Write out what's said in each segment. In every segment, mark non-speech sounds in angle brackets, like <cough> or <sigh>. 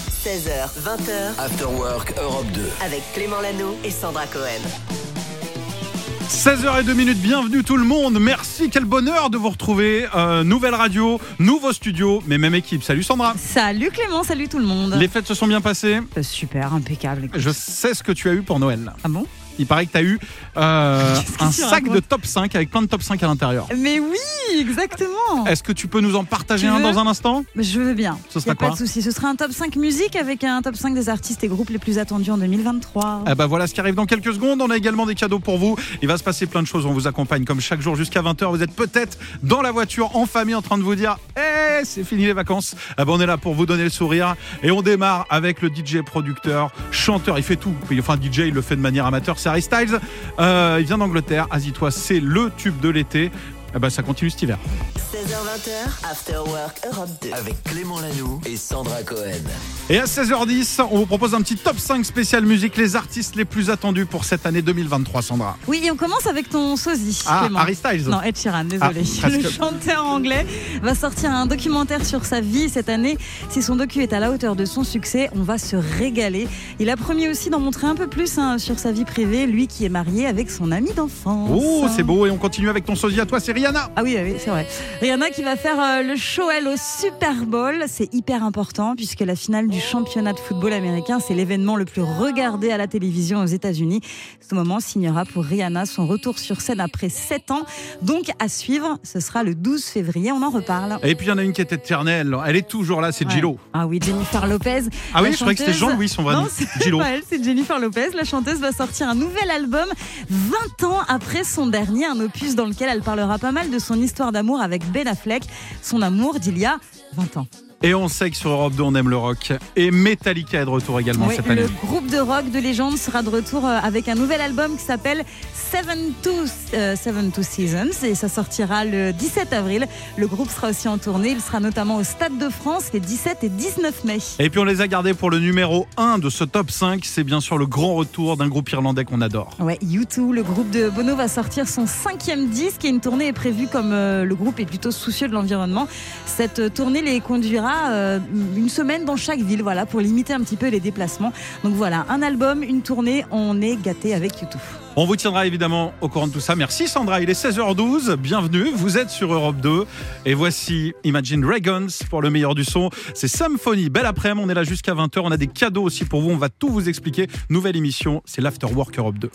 16h, 20h, After Work Europe 2. avec Clément Lano et Sandra Cohen. 16h02 minutes, bienvenue tout le monde. Merci, quel bonheur de vous retrouver. Euh, nouvelle radio, nouveau studio, mais même équipe. Salut Sandra. Salut Clément, salut tout le monde. Les fêtes se sont bien passées. Euh, Super, impeccable. écoute. Je sais ce que tu as eu pour Noël. Ah bon? Il paraît que tu as eu euh, un sac de top 5 avec plein de top 5 à l'intérieur. Mais oui, exactement. Est-ce que tu peux nous en partager Tu un dans un instant? Je veux bien. Ce sera a pas quoi de souci. Ce sera un top 5 musique avec un top 5 des artistes et groupes les plus attendus en 2023. Ah bah voilà ce qui arrive dans quelques secondes. On a également des cadeaux pour vous. Il va se passer plein de choses. On vous accompagne comme chaque jour jusqu'à 20h. Vous êtes peut-être dans la voiture, en famille, en train de vous dire Eh, c'est fini les vacances. Ah bah on est là pour vous donner le sourire. Et on démarre avec le DJ producteur, chanteur. Il fait tout. Enfin, DJ, il le fait de manière amateur. Harry Styles. Euh, il vient d'Angleterre. Asie-toi, c'est le tube de l'été. Ah bah ça continue cet hiver. 16h, 20h, After Work Europe 2. Avec Clément Lanoux et Sandra Cohen. Et à 16h10, on vous propose un petit top 5 spécial musique, les artistes les plus attendus pour cette année 2023, Sandra. Oui, et on commence avec ton sosie. Ah, Clément. Harry Styles. Non, Ed Sheeran, désolé. Ah, le chanteur anglais va sortir un documentaire sur sa vie cette année. Si son docu est à la hauteur de son succès, on va se régaler. Il a promis aussi d'en montrer un peu plus hein, sur sa vie privée, lui qui est marié avec son ami d'enfance. Oh, c'est beau. Et on continue avec ton sosie à toi, c'est Rihanna. Ah oui, oui, c'est vrai. Rihanna qui va faire euh, le show, elle, au Super Bowl. C'est hyper important puisque la finale du championnat de football américain, c'est l'événement le plus regardé à la télévision aux États-Unis. Ce moment signera pour Rihanna son retour sur scène après 7 ans. Donc, à suivre, ce sera le 12 février. On en reparle. Et puis il y en a une qui est éternelle. Elle est toujours là, c'est Ouais. Gillo. Ah oui, Jennifer Lopez. Ah oui, je croyais que c'était Jean-Louis son vrai Non, nom. c'est Gillo. c'est Jennifer Lopez. La chanteuse va sortir un nouvel album 20 ans après son dernier, un opus dans lequel elle parlera pas mal de son histoire d'amour avec Ben Affleck, son amour d'il y a 20 ans. Et on sait que sur Europe 2, on aime le rock. Et Metallica est de retour également Oui, cette année. le groupe de rock de légende sera de retour euh, avec un nouvel album qui s'appelle Seven to, euh, Seven to Seasons et ça sortira le 17 avril. Le groupe sera aussi en tournée. Il sera notamment au Stade de France les 17 et 19 mai. Et puis on les a gardés pour le numéro 1 de ce top 5. C'est bien sûr le grand retour d'un groupe irlandais qu'on adore. Ouais, U2, le groupe de Bono va sortir son cinquième disque et une tournée est prévue comme euh, le groupe est plutôt soucieux de l'environnement. Cette euh, tournée les conduira euh, une semaine dans chaque ville, voilà, pour limiter un petit peu les déplacements. Donc voilà, un album, une tournée, on est gâté avec U2. On vous tiendra évidemment au courant de tout ça. Merci Sandra, il est 16h12. Bienvenue, vous êtes sur Europe 2. Et voici Imagine Dragons pour le meilleur du son. C'est Symphonie. Belle après-midi, on est là jusqu'à 20h. On a des cadeaux aussi pour vous. On va tout vous expliquer. Nouvelle émission, c'est l'After Work Europe 2.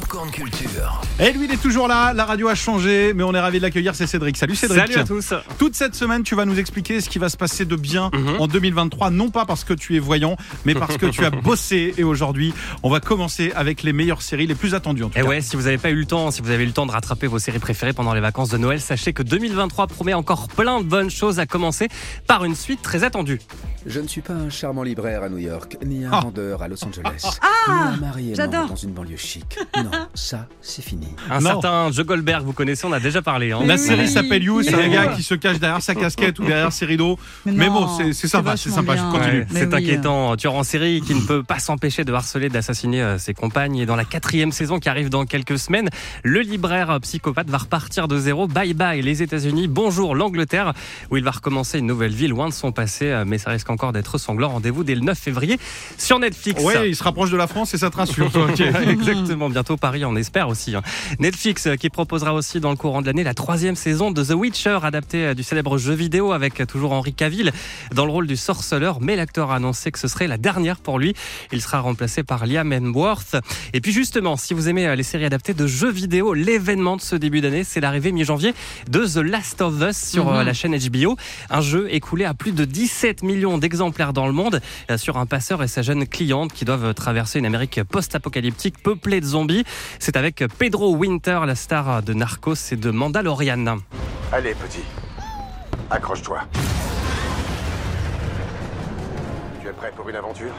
Popcorn Culture. Et lui, il est toujours là. La radio a changé, mais on est ravi de l'accueillir. C'est Cédric. Salut Cédric. Salut à tous. Toute cette semaine, tu vas nous expliquer ce qui va se passer de bien Mhm. en 2023, non pas parce que tu es voyant, mais parce que tu as <laughs> bossé. Et aujourd'hui, on va commencer avec les meilleures séries, les plus attendues en tout Et cas. ouais, si vous n'avez pas eu le temps, si vous avez eu le temps de rattraper vos séries préférées pendant les vacances de Noël, sachez que 2023 promet encore plein de bonnes choses à commencer par une suite très attendue. Je ne suis pas un charmant libraire à New York, ni un Ah. vendeur à Los Angeles, Ah, ni un mari aimant j'adore. dans une banlieue chic. Non, ça, c'est fini. Un Non. certain Joe Goldberg, vous connaissez, on a déjà parlé. hein. La Oui. série s'appelle You, c'est un Oui. gars qui se cache derrière sa casquette ou derrière ses rideaux. Mais non, bon, c'est- c'est sympa, c'est sympa, je continue. Mais c'est oui. inquiétant. Tueur en série qui ne peut pas s'empêcher de harceler, d'assassiner euh, ses compagnes. Et dans la quatrième saison qui arrive dans quelques semaines, le libraire euh, psychopathe va repartir de zéro. Bye bye les États-Unis, bonjour l'Angleterre, où il va recommencer une nouvelle vie loin de son passé. euh, Mais ça risque encore d'être sanglant. Rendez-vous dès le 9 février sur Netflix. Ouais, il se rapproche de la France et ça te rassure. toi, ok. <laughs> Exactement, bientôt Paris, on espère aussi. hein. Netflix euh, qui proposera aussi dans le courant de l'année la troisième saison de The Witcher, adapté euh, du célèbre jeu vidéo avec euh, toujours Henry Cavill dans le rôle du sorceleur, mais l'acteur a annoncé que ce serait la dernière pour lui. Il sera remplacé par Liam Hemsworth. Et puis justement, si vous aimez les séries adaptées de jeux vidéo, l'événement de ce début d'année, c'est l'arrivée mi-janvier de The Last of Us sur Mhm. la chaîne HBO, un jeu écoulé à plus de 17 millions d'exemplaires dans le monde sur un passeur et sa jeune cliente qui doivent traverser une Amérique post-apocalyptique peuplée de zombies. C'est avec Pedro Winter, la star de Narcos et de Mandalorian. Allez, petit. Accroche-toi. Tu es prêt pour une aventure?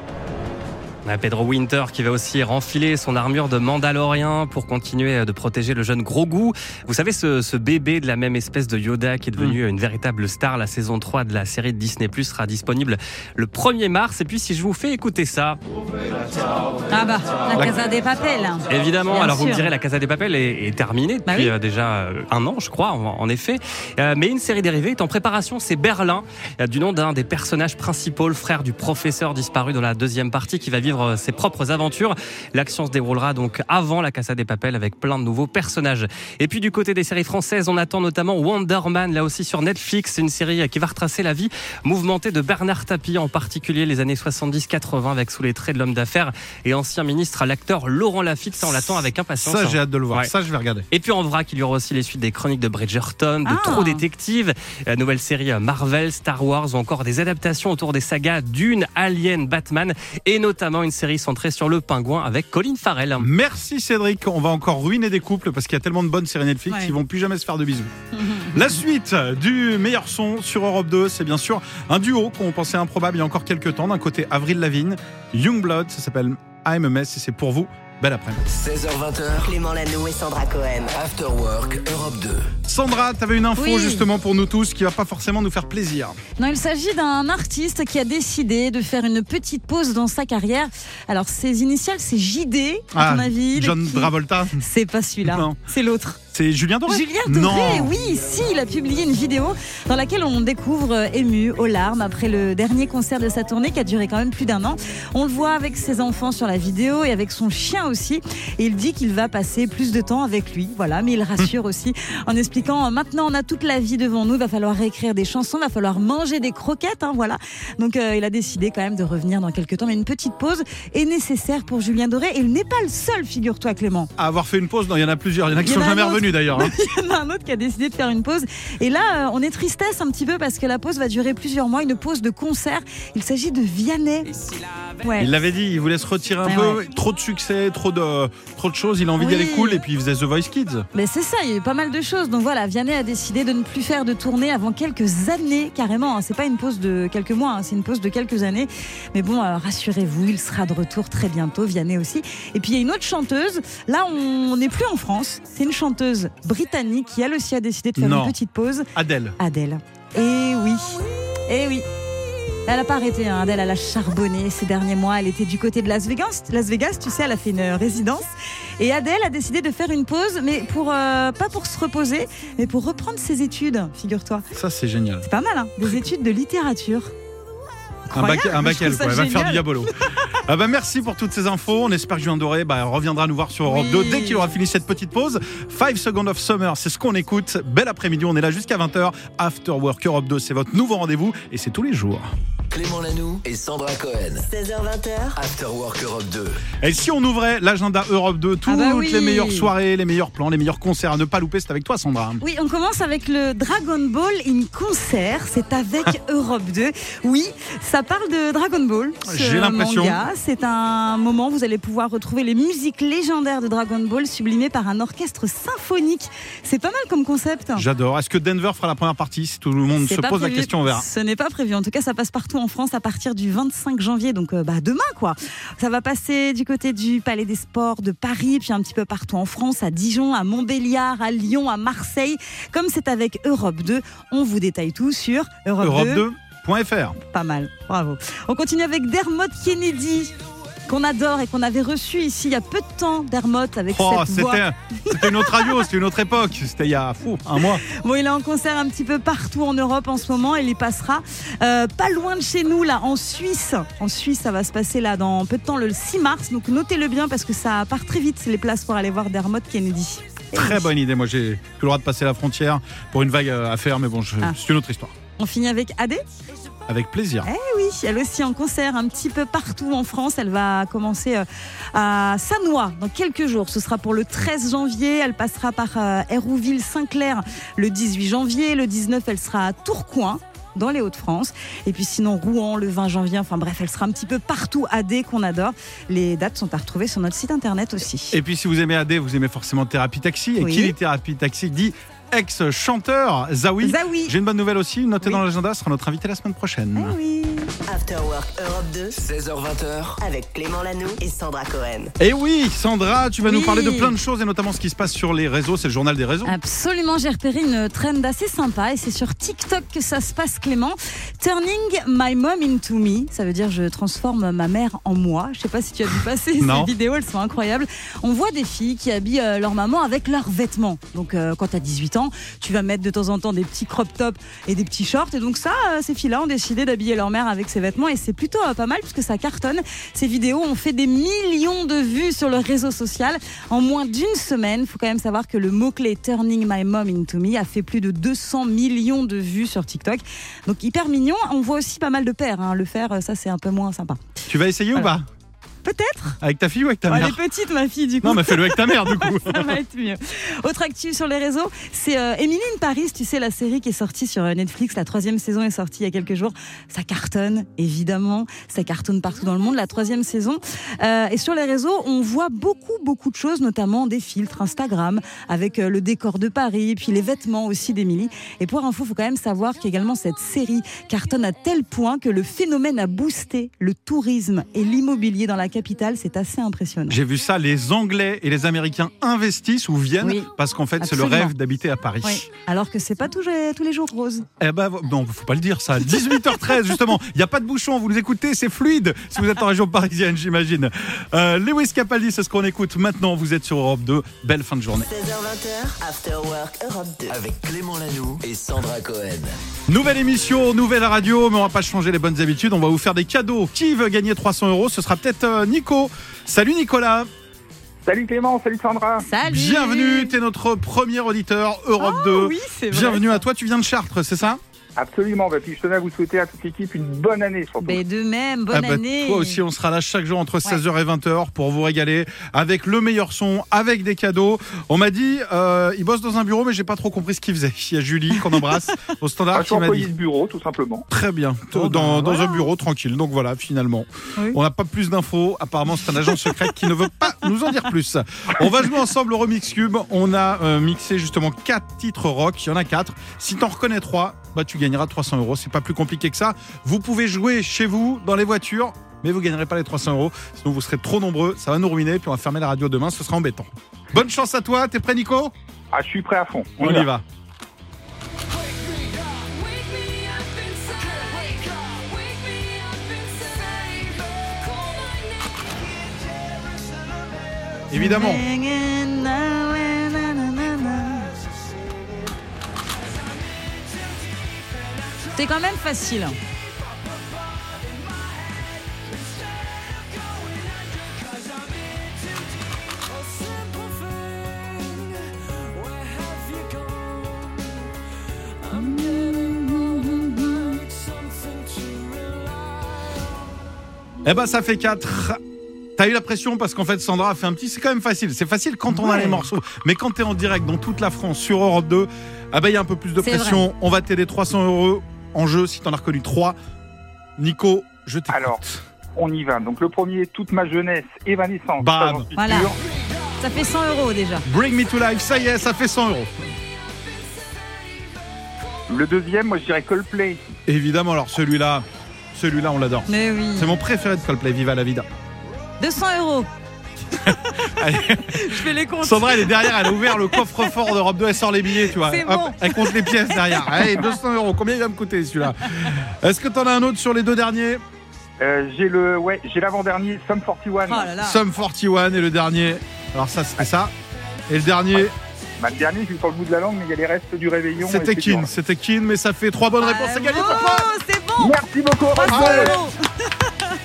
Pedro Winter qui va aussi renfiler son armure de Mandalorien pour continuer de protéger le jeune Grogu. Vous savez, ce, ce bébé de la même espèce de Yoda qui est devenu une véritable star, la saison 3 de la série de Disney Plus sera disponible le 1er mars. Et puis si je vous fais écouter ça, Ah bah, la Casa des Papel. Évidemment, Bien alors vous me direz, la Casa des Papel est, est terminée depuis Bah oui. euh, déjà euh, un an, je crois, en, en effet. Euh, mais une série dérivée est en préparation, c'est Berlin, euh, du nom d'un des personnages principaux, le frère du professeur disparu dans la deuxième partie, qui va vivre euh, ses propres aventures. L'action se déroulera donc avant la Casa des Papel avec plein de nouveaux personnages. Et puis du côté des séries françaises, on attend notamment Wonder Man, là aussi sur Netflix, une série qui va retracer la vie mouvementée de Bernard Tapie, en particulier les années 70-80, avec sous les traits de l'homme d'affaires et ancien ministre, l'acteur Laurent Lafitte. Ça, on l'attend avec impatience. Ça, hein. j'ai hâte de le voir. Ouais. Ça, je vais regarder. Et puis en vrac, il y aura aussi les suites des chroniques de Bridgerton, de Ah. Trop Détective, la nouvelle série Marvel, Star Wars ou encore des adaptations autour des sagas Dune, Alien, Batman et notamment une série centrée sur le pingouin avec Colin Farrell. Merci Cédric. On va encore ruiner des couples parce qu'il y a tellement de bonnes séries Netflix Ouais. qu'ils vont plus jamais se faire de bisous. La suite du meilleur son sur Europe 2, c'est bien sûr un duo qu'on pensait improbable il y a encore quelques temps. D'un côté, Avril Lavigne, Youngblood, ça s'appelle I'm a Mess et c'est pour vous. Belle après-midi. 16h20h, Clément Lano et Sandra Cohen. After Work Europe 2. Sandra, t'avais une info Oui. justement pour nous tous qui va pas forcément nous faire plaisir. Non, il s'agit d'un artiste qui a décidé de faire une petite pause dans sa carrière. Alors, ses initiales, c'est JD, à ton avis. Ah, John qui- Travolta, C'est pas celui-là, Non. c'est l'autre. C'est Julien Doré. Julien Doré, Non. oui, si, il a publié une vidéo dans laquelle on découvre euh, ému aux larmes après le dernier concert de sa tournée qui a duré quand même plus d'un an. On le voit avec ses enfants sur la vidéo et avec son chien aussi. Et il dit qu'il va passer plus de temps avec lui. Voilà, mais il rassure <laughs> aussi en expliquant euh, maintenant on a toute la vie devant nous, il va falloir réécrire des chansons, il va falloir manger des croquettes, hein, voilà. Donc euh, il a décidé quand même de revenir dans quelques temps, mais une petite pause est nécessaire pour Julien Doré. Et il n'est pas le seul, figure-toi Clément. À avoir fait une pause, non, il y en a plusieurs. Il y en a qui sont jamais un d'ailleurs. hein. <laughs> Il y en a un autre qui a décidé de faire une pause. Et là, euh, on est tristesse un petit peu parce que la pause va durer plusieurs mois, une pause de concert. Il s'agit de Vianney. Ouais. Il l'avait dit, il voulait se retirer un peu. ouais. Trop de succès, trop de, trop de choses. Il a envie d'y Oui. aller cool et puis il faisait The Voice Kids. Mais c'est ça, il y a eu pas mal de choses. Donc voilà, Vianney a décidé de ne plus faire de tournée avant quelques années, carrément. hein. C'est pas une pause de quelques mois, hein, c'est une pause de quelques années. Mais bon, euh, rassurez-vous, il sera de retour très bientôt, Vianney aussi. Et puis il y a une autre chanteuse. Là, on n'est plus en France. C'est une chanteuse britannique qui, elle aussi, a décidé de faire Non. une petite pause. Adèle. Adèle. Et oui, et oui. Elle n'a pas arrêté, hein. Adèle, elle a charbonné ces derniers mois. Elle était du côté de Las Vegas. Las Vegas, tu sais, elle a fait une résidence. Et Adèle a décidé de faire une pause, mais pour euh, pas pour se reposer, mais pour reprendre ses études, figure-toi. Ça, c'est génial. C'est pas mal, hein Des études de littérature. Un bac, un bac ça quoi. Elle va faire du diabolo. <laughs> ah bah merci pour toutes ces infos. On espère que Julien Doré bah, reviendra nous voir sur Europe Oui. 2 dès qu'il aura fini cette petite pause. 5 Seconds of Summer, c'est ce qu'on écoute. Bel après-midi, on est là jusqu'à 20h. After Work Europe 2, c'est votre nouveau rendez-vous et c'est tous les jours. Clément Lanoux et Sandra Cohen. 16h20h, After Work Europe 2. Et si on ouvrait l'agenda Europe 2, toutes Ah bah oui. les meilleures soirées, les meilleurs plans, les meilleurs concerts à ne pas louper, c'est avec toi Sandra. Oui, on commence avec le Dragon Ball in concert. C'est avec <laughs> Europe 2. Oui, ça parle de Dragon Ball. J'ai l'impression. C'est un moment où vous allez pouvoir retrouver les musiques légendaires de Dragon Ball sublimées par un orchestre symphonique. C'est pas mal comme concept. J'adore. Est-ce que Denver fera la première partie Si tout le monde se pose la question, on verra. Ce n'est pas prévu. En tout cas, ça passe partout en France à partir du 25 janvier, donc euh, bah, demain quoi. Ça va passer du côté du Palais des Sports de Paris, puis un petit peu partout en France, à Dijon, à Montbéliard, à Lyon, à Marseille. Comme c'est avec Europe 2, on vous détaille tout sur Europe, 2. Europe2.fr. Pas mal, bravo. On continue avec Dermot Kennedy qu'on adore et qu'on avait reçu ici il y a peu de temps, Dermot, avec Oh, cette voix. c'était une autre radio, c'était une autre époque. C'était il y a fou, un mois. Bon, il est en concert un petit peu partout en Europe en ce moment. Il y passera euh, pas loin de chez nous, là, en Suisse. En Suisse, ça va se passer là dans peu de temps, le 6 mars. Donc notez-le bien parce que ça part très vite, les places pour aller voir Dermot Kennedy. Très bonne idée. Moi, j'ai plus le droit de passer la frontière pour une vague euh, à faire, mais bon, je- Ah. c'est une autre histoire. On finit avec Adé. Avec plaisir. Eh oui, elle aussi en concert un petit peu partout en France. Elle va commencer euh, à Sanois dans quelques jours. Ce sera pour le 13 janvier. Elle passera par euh, Hérouville-Saint-Clair le 18 janvier. Le 19, elle sera à Tourcoing dans les Hauts-de-France. Et puis sinon Rouen le 20 janvier. Enfin bref, elle sera un petit peu partout AD qu'on adore. Les dates sont à retrouver sur notre site internet aussi. Et puis, si vous aimez AD, vous aimez forcément Thérapie Taxi. Et Oui. qui dit Thérapie Taxi dit ex-chanteur Zawi. Zawi. J'ai une bonne nouvelle aussi. Notez Oui. dans l'agenda, sera notre invité la semaine prochaine. Eh oui. After Work Europe 2 16h20h. avec Clément Lanoux et Sandra Cohen. Et oui, Sandra, tu vas nous parler de plein de choses et notamment ce qui se passe sur les réseaux. C'est le journal des réseaux. Absolument, j'ai repéré une trend assez sympa et c'est sur TikTok que ça se passe, Clément. Turning my mom into me, ça veut dire je transforme ma mère en moi. Je sais pas si tu as vu passer <laughs> ces vidéos, elles sont incroyables. On voit des filles qui habillent euh, leur maman avec leurs vêtements. Donc euh, quand tu as 18 ans, tu vas mettre de temps en temps des petits crop tops et des petits shorts. Et donc ça, euh, ces filles-là ont décidé d'habiller leur mère avec ses vêtements et c'est plutôt euh, pas mal puisque ça cartonne. Ces vidéos ont fait des millions de vues sur le réseau social en moins d'une semaine. Il faut quand même savoir que le mot-clé Turning My Mom into Me a fait plus de 200 millions de vues sur TikTok. Donc hyper mignon. On voit aussi pas mal de pères. hein. Le faire, euh, ça c'est un peu moins sympa. Tu vas essayer ou pas? Peut-être. Avec ta fille ou avec ta Oh, elle mère est petite ma fille du coup. Non, mais fais-le avec ta mère du <laughs> coup. ça va être mieux. Autre actu sur les réseaux, c'est euh, Emily in Paris, tu sais, la série qui est sortie sur euh, Netflix. La troisième saison est sortie il y a quelques jours. Ça cartonne, évidemment. Ça cartonne partout dans le monde, la troisième saison. Euh, et sur les réseaux, on voit beaucoup, beaucoup de choses, notamment des filtres Instagram avec euh, le décor de Paris, puis les vêtements aussi d'Emily. Et pour info, faut quand même savoir qu'également cette série cartonne à tel point que le phénomène a boosté le tourisme et l'immobilier dans la capitale. C'est assez impressionnant. J'ai vu ça, les Anglais et les Américains investissent ou viennent Oui, parce qu'en fait, c'est le rêve d'habiter à Paris. Oui. Alors que c'est pas tous les, tous les jours rose. Eh ben, non, faut pas le dire ça. 18h13, justement. Il n'y a pas de bouchon, vous nous écoutez, c'est fluide. Si vous êtes en région parisienne, j'imagine. Euh, Lewis Capaldi, c'est ce qu'on écoute maintenant. Vous êtes sur Europe 2. Belle fin de journée. 16h20h, After Work Europe 2. Avec Clément Lanoux et Sandra Cohen. Nouvelle émission, nouvelle radio, mais on va pas changer les bonnes habitudes. On va vous faire des cadeaux. Qui veut gagner 300 euros Ce sera peut-être euh, Nico. Salut Nicolas. Salut Clément, salut Sandra. Salut Bienvenue, t'es notre premier auditeur Europe Oh, 2. Oui, c'est vrai. Bienvenue à toi, tu viens de Chartres, c'est ça? Absolument. Bah, puis je tenais à vous souhaiter à toute l'équipe une bonne année surtout. Ben, de même, bonne Ah bah, année. Toi aussi, on sera là chaque jour entre 16h et 20h pour vous régaler avec le meilleur son, avec des cadeaux. On m'a dit, euh, il bosse dans un bureau, mais j'ai pas trop compris ce qu'il faisait. Il y a Julie qu'on embrasse <laughs> au Ah, standard je qui m'a dit. bureau, tout simplement. Très bien, Oh, dans, bah, dans voilà. un bureau tranquille. Donc voilà, finalement. Oui. On n'a pas plus d'infos. Apparemment, c'est un agent secret qui ne veut pas nous en dire plus. On va jouer ensemble au Remix Cube. On a euh, mixé justement quatre titres rock. Il y en a quatre. Si t'en reconnais trois, bah, tu gagneras 300 euros. C'est pas plus compliqué que ça. Vous pouvez jouer chez vous, dans les voitures. Mais vous gagnerez pas les 300 euros, sinon vous serez trop nombreux, ça va nous ruiner, puis on va fermer la radio demain, ce sera embêtant. Bonne chance à toi, t'es prêt Nico? Ah, je suis prêt à fond. On y va. Évidemment. C'est quand même facile. Eh ben ça fait 4. T'as eu la pression parce qu'en fait Sandra a fait un petit. C'est quand même facile. C'est facile quand on a les morceaux. Mais quand t'es en direct dans toute la France sur Europe 2, ah ben il y a un peu plus de pression. On va t'aider 300 euros en jeu si t'en as reconnu 3. Nico, je t'écoute. Alors. On y va. Donc le premier, toute ma jeunesse, Evanescence. Bam. Voilà. Ça fait 100 euros déjà. Bring me to life, ça y est, ça fait 100 euros. Le deuxième, moi je dirais Coldplay. Évidemment, alors celui-là, celui-là on l'adore. Mais oui. C'est mon préféré de Coldplay, Viva la vida. 200 euros. <laughs> Je fais les comptes. Sandra, elle est derrière, elle a ouvert le coffre-fort d'Europe 2, elle sort les billets, tu vois. C'est Hop, bon. Elle compte les pièces derrière. <laughs> Allez, 200 euros, combien il va me coûter celui-là? Est-ce que t'en as un autre sur les deux derniers? Euh, j'ai le, ouais, j'ai l'avant-dernier, Sum 41. Oh là là. Sum 41 et le dernier. Alors ça, c'était ça. Et le dernier, Bah, le dernier, je suis sur le bout de la langue, mais il y a les restes du réveillon. c'était. Kin. C'était Kin, mais ça fait trois bonnes réponses. C'est gagné pour toi c'est bon. Merci beaucoup.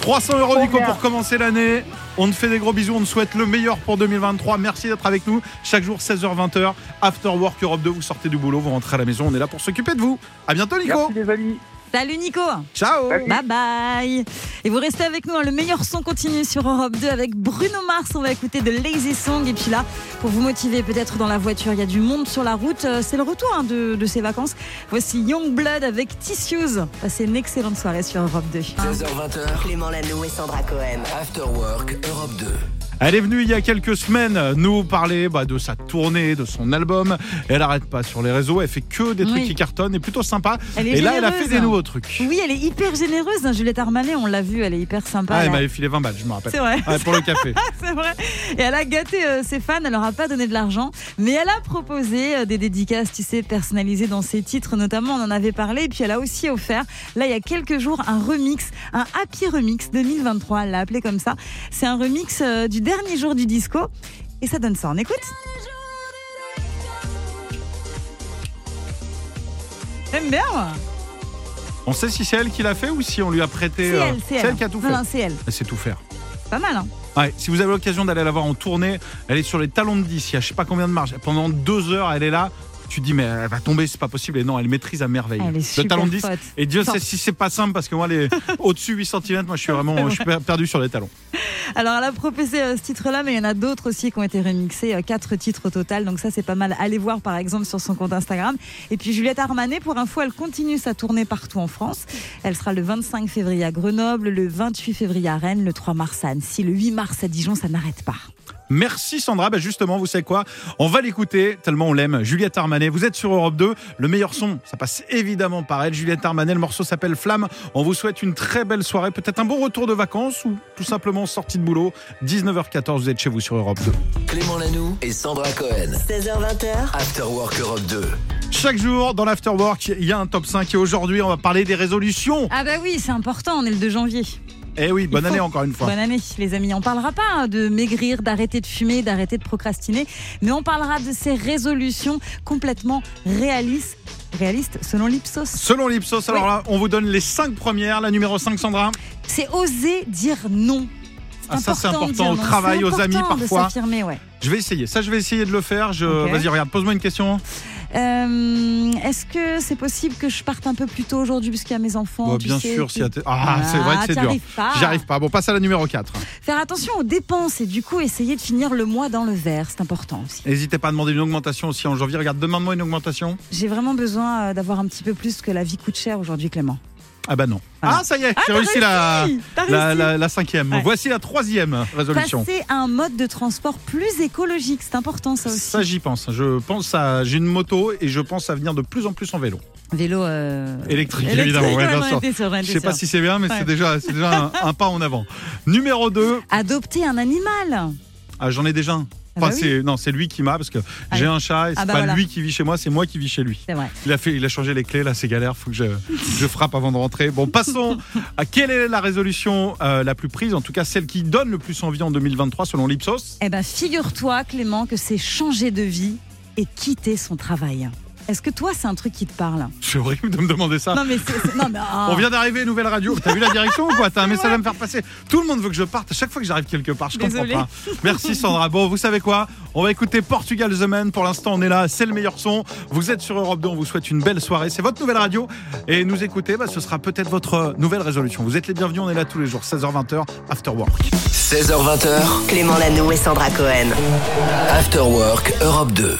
300 Bravo. euros. 300 euros, Trop Nico, pour commencer l'année. On te fait des gros bisous, on te souhaite le meilleur pour 2023. Merci d'être avec nous. Chaque jour, 16h-20h, After Work Europe 2, vous sortez du boulot, vous rentrez à la maison, on est là pour s'occuper de vous. À bientôt, Nico. Merci les amis. Salut Nico. Ciao. Bye bye. Et vous restez avec nous. hein, Le meilleur son continue sur Europe 2 avec Bruno Mars. On va écouter de Lazy Song. Et puis là, pour vous motiver peut-être dans la voiture, il y a du monde sur la route. Euh, C'est le retour hein, de, de ces vacances. Voici Young Blood avec Tissues. Passez une excellente soirée sur Europe 2. 16h20h. Clément Lanoux et Sandra Cohen. After Work Europe 2. Elle est venue il y a quelques semaines nous parler bah, de sa tournée, de son album. Elle arrête pas sur les réseaux, elle fait que des trucs Oui. qui cartonnent et plutôt sympa. Elle est et là, elle a fait des nouveaux trucs. Oui, elle est hyper généreuse, hein, Juliette Armanet, on l'a vu, elle est hyper sympa. Ah, elle m'avait filé 20 balles, je me rappelle. C'est vrai. Ouais, pour le café. <laughs> C'est vrai. Et elle a gâté euh, ses fans, elle leur a pas donné de l'argent, mais elle a proposé euh, des dédicaces, tu sais, personnalisées dans ses titres, notamment, on en avait parlé, et puis elle a aussi offert, là, il y a quelques jours, un remix, un Happy Remix 2023, elle l'a appelé comme ça. C'est un remix euh, du dernier jour du disco, et ça donne ça, on écoute J'aime bien, moi. On sait si c'est elle qui l'a fait ou si on lui a prêté. C'est euh, elle, c'est elle. qui a tout fait. non, c'est elle. Elle sait tout faire. Pas mal, hein Ouais, si vous avez l'occasion d'aller la voir en tournée, elle est sur les talons de 10. Il y a je sais pas combien de marge. Pendant deux heures, elle est là. Tu dis, mais elle va tomber, c'est pas possible. Et non, elle maîtrise à merveille. Elle est le talon de 10. forte. Et Dieu sait si c'est pas simple parce que moi, les <laughs> au-dessus 8 cm, moi, je suis vraiment je suis per- perdu sur les talons. Alors, elle a proposé euh, ce titre-là, mais il y en a d'autres aussi qui ont été remixés, euh, quatre titres au total. Donc ça, c'est pas mal. Allez voir, par exemple, sur son compte Instagram. Et puis Juliette Armanet, pour info, elle continue sa tournée partout en France. Elle sera le 25 février à Grenoble, le 28 février à Rennes, le 3 mars à Annecy, le 8 mars à Dijon. Ça n'arrête pas. Merci Sandra. Bah justement, vous savez quoi? On va l'écouter tellement on l'aime. Juliette Armanet, vous êtes sur Europe 2. Le meilleur son, ça passe évidemment par elle. Juliette Armanet, le morceau s'appelle Flamme. On vous souhaite une très belle soirée, peut-être un bon retour de vacances ou tout simplement sortie de boulot. 19h14, vous êtes chez vous sur Europe 2. Clément Lanoux et Sandra Cohen. 16h20h, After Work Europe 2. Chaque jour dans l'Afterwork, il y a un top 5 et aujourd'hui, on va parler des résolutions. Ah bah oui, c'est important, on est le 2 janvier. Eh oui, bonne année encore une fois. Bonne année, les amis. On parlera pas hein, de maigrir, d'arrêter de fumer, d'arrêter de procrastiner, mais on parlera de ces résolutions complètement réalistes, réalistes selon l'Ipsos. Selon l'Ipsos, alors Oui. là, on vous donne les 5 premières. La numéro 5, Sandra. C'est oser dire non. Ah, ça, c'est important au travail, aux amis, parfois. s'affirmer, ouais. Je vais essayer. Ça, je vais essayer de le faire. Je... Vas-y, regarde, pose-moi une question. Euh, Est-ce que c'est possible que je parte un peu plus tôt aujourd'hui puisqu'il y a mes enfants tu bien sais, sûr, si ah, c'est vrai que c'est dur. J'y arrive pas. Bon, passe à la numéro 4. Faire attention aux dépenses et du coup essayer de finir le mois dans le vert, c'est important aussi. N'hésitez pas à demander une augmentation aussi en janvier. Regarde, demande-moi une augmentation. J'ai vraiment besoin euh, d'avoir un petit peu plus que la vie coûte cher aujourd'hui, Clément. Ah bah non. Voilà. Ah, ça y est, Ah, j'ai réussi la, la, réussi la- la cinquième. Ouais. Voici la troisième résolution. Passer à un mode de transport plus écologique, c'est important ça aussi. Ça, j'y pense. Je pense à. J'ai une moto et je pense à venir de plus en plus en vélo. Vélo euh, Électrique, évidemment, ouais, ouais, sûr. Je sais pas si c'est bien, mais c'est déjà, déjà un, un pas en avant. Numéro 2. Adopter un animal. Ah, j'en ai déjà un. Ah bah oui. c'est non, c'est lui qui m'a parce que Ah j'ai oui. un chat et c'est Ah bah pas voilà. lui qui vit chez moi, c'est moi qui vis chez lui. Vrai. Il a fait, il a changé les clés là, c'est galère. Faut que je, je frappe avant de rentrer. Bon, passons <laughs> à quelle est la résolution euh, la plus prise, en tout cas celle qui donne le plus envie en 2023 selon l'Ipsos? Eh ben, figure-toi, Clément, que c'est changer de vie et quitter son travail. Est-ce que toi, c'est un truc qui te parle? C'est horrible de me demander ça. Non, mais c'est. c'est- Non, mais. <laughs> ah. On vient d'arriver, nouvelle radio. T'as vu la direction ou quoi? T'as un <laughs> message à me faire passer. Tout le monde veut que je parte. À chaque fois que j'arrive quelque part, je comprends pas. Merci Sandra. Bon, vous savez quoi? On va écouter Portugal The Man. Pour l'instant, on est là. C'est le meilleur son. Vous êtes sur Europe 2. On vous souhaite une belle soirée. C'est votre nouvelle radio. Et nous écouter, bah, ce sera peut-être votre nouvelle résolution. Vous êtes les bienvenus. On est là tous les jours, 16h-20h, After Work. 16h20h. Clément Lanoux et Sandra Cohen. After Work Europe 2.